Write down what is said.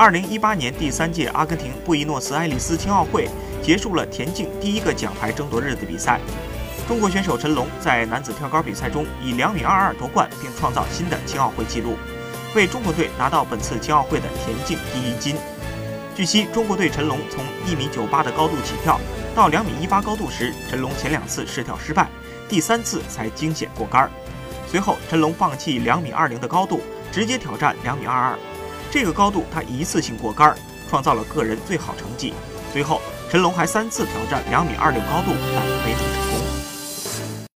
二零一八年第三届阿根廷布宜诺斯艾利斯青奥会结束了田径第一个奖牌争夺日的比赛。中国选手陈龙在男子跳高比赛中以两米二二夺冠，并创造新的青奥会纪录，为中国队拿到本次青奥会的田径第一金。据悉，中国队陈龙从一米九八的高度起跳，到两米一八高度时，陈龙前两次试跳失败，第三次才惊险过杆。随后，陈龙放弃两米二零的高度，直接挑战两米二二。这个高度他一次性过杆，创造了个人最好成绩。随后，陈龙还三次挑战两米二六高度，但没能成功。